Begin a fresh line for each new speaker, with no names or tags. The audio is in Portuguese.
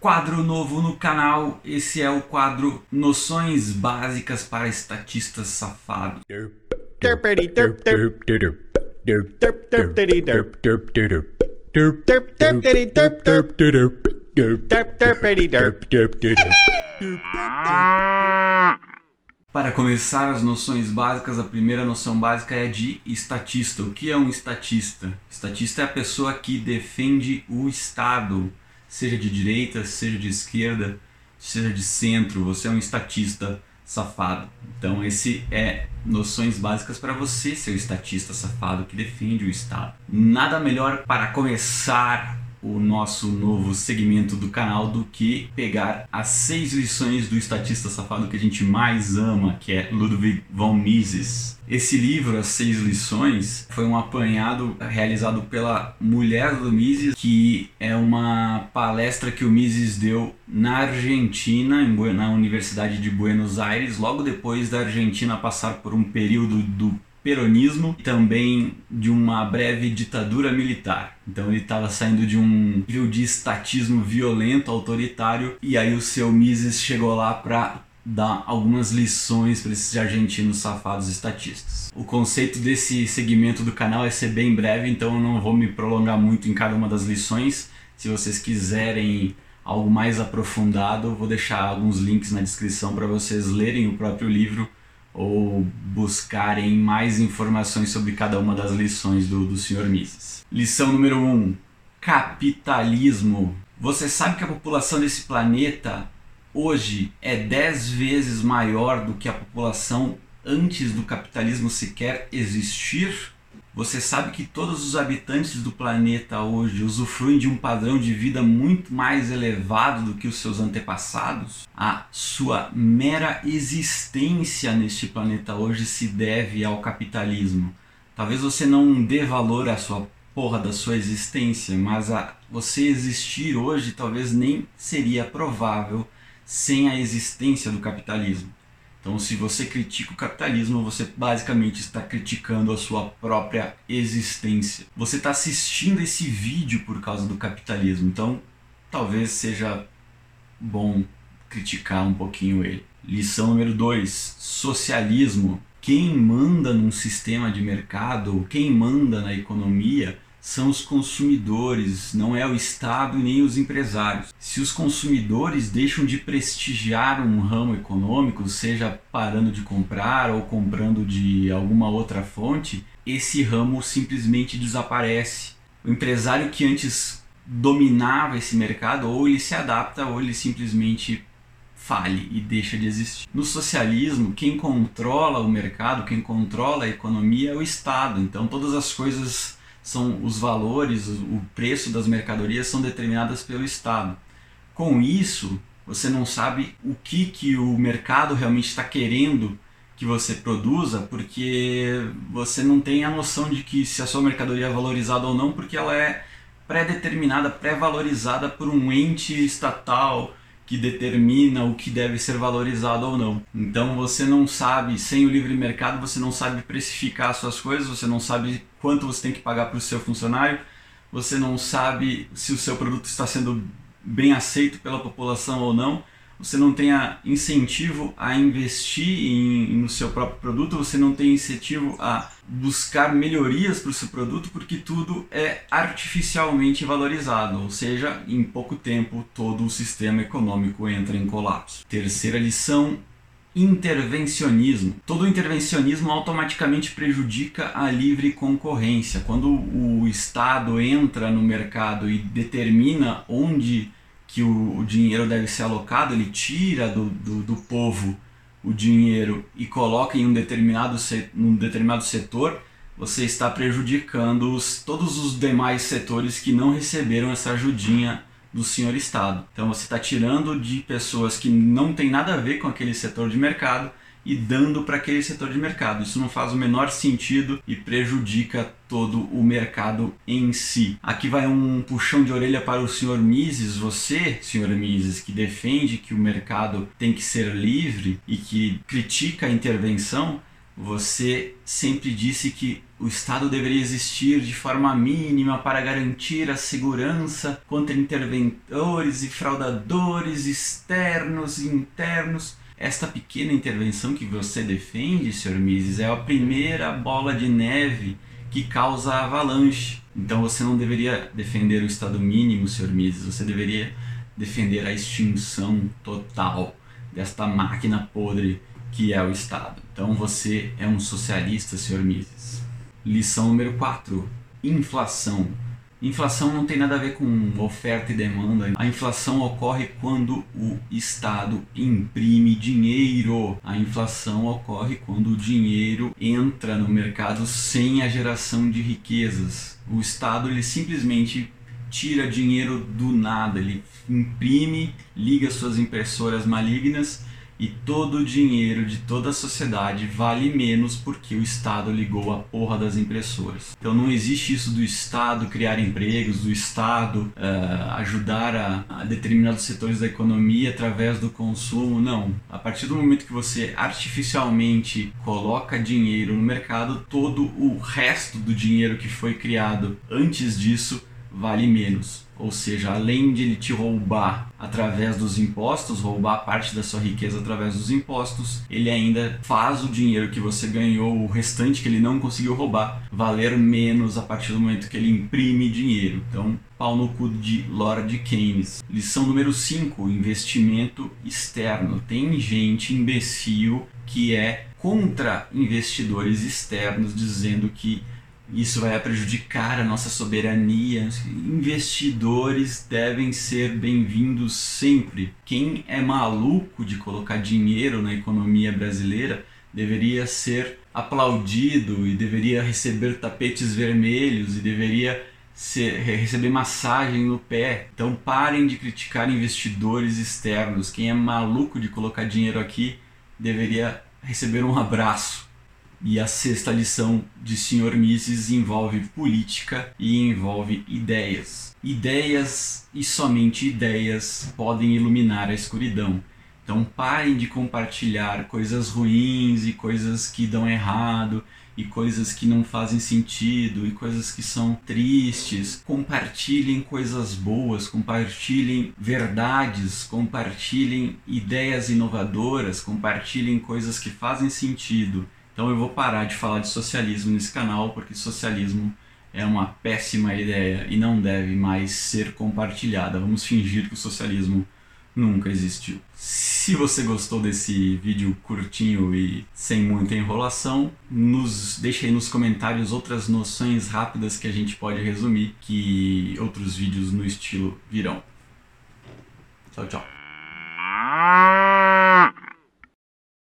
Quadro novo no canal, esse é o quadro Noções Básicas para Estatistas Safados. Para começar as noções básicas, a primeira noção básica é de estatista. O que é um estatista? Estatista é a pessoa que defende o Estado, seja de direita, seja de esquerda, seja de centro. Você é um estatista safado. Então, esse é noções básicas para você ser o estatista safado que defende o Estado. Nada melhor para começar o nosso novo segmento do canal do que pegar as seis lições do estatista safado que a gente mais ama, que é Ludwig von Mises. Esse livro, As Seis Lições, foi um apanhado realizado pela mulher do Mises, que é uma palestra que o Mises deu na Argentina, na Universidade de Buenos Aires, logo depois da Argentina passar por um período do peronismo e também de uma breve ditadura militar. Então ele estava saindo de um nível de estatismo violento, autoritário, e aí o seu Mises chegou lá para dar algumas lições para esses argentinos safados estatistas. O conceito desse segmento do canal é ser bem breve, então eu não vou me prolongar muito em cada uma das lições. Se vocês quiserem algo mais aprofundado, vou deixar alguns links na descrição para vocês lerem o próprio livro ou buscarem mais informações sobre cada uma das lições do, do Sr. Mises. Lição número 1: um, Capitalismo. Você sabe que a população desse planeta hoje é 10 vezes maior do que a população antes do capitalismo sequer existir? Você sabe que todos os habitantes do planeta hoje usufruem de um padrão de vida muito mais elevado do que os seus antepassados? A sua mera existência neste planeta hoje se deve ao capitalismo. Talvez você não dê valor à sua porra da sua existência, mas a você existir hoje talvez nem seria provável sem a existência do capitalismo. Então, se você critica o capitalismo, você basicamente está criticando a sua própria existência. Você está assistindo esse vídeo por causa do capitalismo, então talvez seja bom criticar um pouquinho ele. Lição número 2: socialismo. Quem manda num sistema de mercado, quem manda na economia, são os consumidores, não é o Estado nem os empresários. Se os consumidores deixam de prestigiar um ramo econômico, seja parando de comprar ou comprando de alguma outra fonte, esse ramo simplesmente desaparece. O empresário que antes dominava esse mercado, ou ele se adapta ou ele simplesmente fale e deixa de existir. No socialismo, quem controla o mercado, quem controla a economia é o Estado. Então todas as coisas são os valores, o preço das mercadorias são determinadas pelo Estado. Com isso, você não sabe o que, que o mercado realmente está querendo que você produza, porque você não tem a noção de que se a sua mercadoria é valorizada ou não, porque ela é pré-determinada, pré-valorizada por um ente estatal que determina o que deve ser valorizado ou não. Então você não sabe, sem o livre mercado, você não sabe precificar suas coisas, você não sabe quanto você tem que pagar para o seu funcionário, você não sabe se o seu produto está sendo bem aceito pela população ou não você não tenha incentivo a investir em, no seu próprio produto, você não tem incentivo a buscar melhorias para o seu produto, porque tudo é artificialmente valorizado, ou seja, em pouco tempo todo o sistema econômico entra em colapso. Terceira lição: intervencionismo. Todo intervencionismo automaticamente prejudica a livre concorrência. Quando o Estado entra no mercado e determina onde que o, o dinheiro deve ser alocado, ele tira do, do, do, povo o dinheiro e coloca em um determinado, num determinado setor, você está prejudicando os, todos os demais setores que não receberam essa ajudinha do senhor Estado. Então você está tirando de pessoas que não tem nada a ver com aquele setor de mercado e dando para aquele setor de mercado. Isso não faz o menor sentido e prejudica todo o mercado em si. Aqui vai um puxão de orelha para o senhor Mises, você, senhor Mises, que defende que o mercado tem que ser livre e que critica a intervenção, Você sempre disse que o Estado deveria existir de forma mínima para garantir a segurança contra interventores e fraudadores externos e internos. Esta pequena intervenção que você defende, Sr. Mises, é a primeira bola de neve que causa avalanche. Então você não deveria defender o Estado mínimo, Sr. Mises, você deveria defender a extinção total desta máquina podre que é o Estado. Então você é um socialista, Sr. Mises. Lição número 4: inflação. Inflação não tem nada a ver com oferta e demanda. A inflação ocorre quando o Estado imprime dinheiro. A inflação ocorre quando o dinheiro entra no mercado sem a geração de riquezas. O Estado ele simplesmente tira dinheiro do nada, ele imprime, liga suas impressoras malignas e todo o dinheiro de toda a sociedade vale menos porque o Estado ligou a porra das impressoras. Então não existe isso do Estado criar empregos, do Estado uh, ajudar a, a, determinados setores da economia através do consumo. Não. A partir do momento que você artificialmente coloca dinheiro no mercado, todo o resto do dinheiro que foi criado antes disso vale menos. Ou seja, além de ele te roubar através dos impostos, roubar parte da sua riqueza através dos impostos, ele ainda faz o dinheiro que você ganhou, o restante que ele não conseguiu roubar, valer menos a partir do momento que ele imprime dinheiro. Então, pau no cu de Lord Keynes. Lição número 5: investimento externo. Tem gente imbecil que é contra investidores externos, dizendo que isso vai prejudicar a nossa soberania. Investidores devem ser bem-vindos sempre. Quem é maluco de colocar dinheiro na economia brasileira deveria ser aplaudido e deveria receber tapetes vermelhos e deveria ser, receber massagem no pé. Então parem de criticar investidores externos. Quem é maluco de colocar dinheiro aqui deveria receber um abraço. E a sexta lição de Sr. Mises envolve política e envolve ideias. Ideias e somente ideias podem iluminar a escuridão. Então parem de compartilhar coisas ruins e coisas que dão errado e coisas que não fazem sentido e coisas que são tristes. Compartilhem coisas boas, compartilhem verdades, compartilhem ideias inovadoras, compartilhem coisas que fazem sentido então eu vou parar de falar de socialismo nesse canal, porque socialismo é uma péssima ideia e não deve mais ser compartilhada. Vamos fingir que o socialismo nunca existiu. Se você gostou desse vídeo curtinho e sem muita enrolação, nos deixe aí nos comentários outras noções rápidas que a gente pode resumir, que outros vídeos no estilo virão. Tchau, tchau.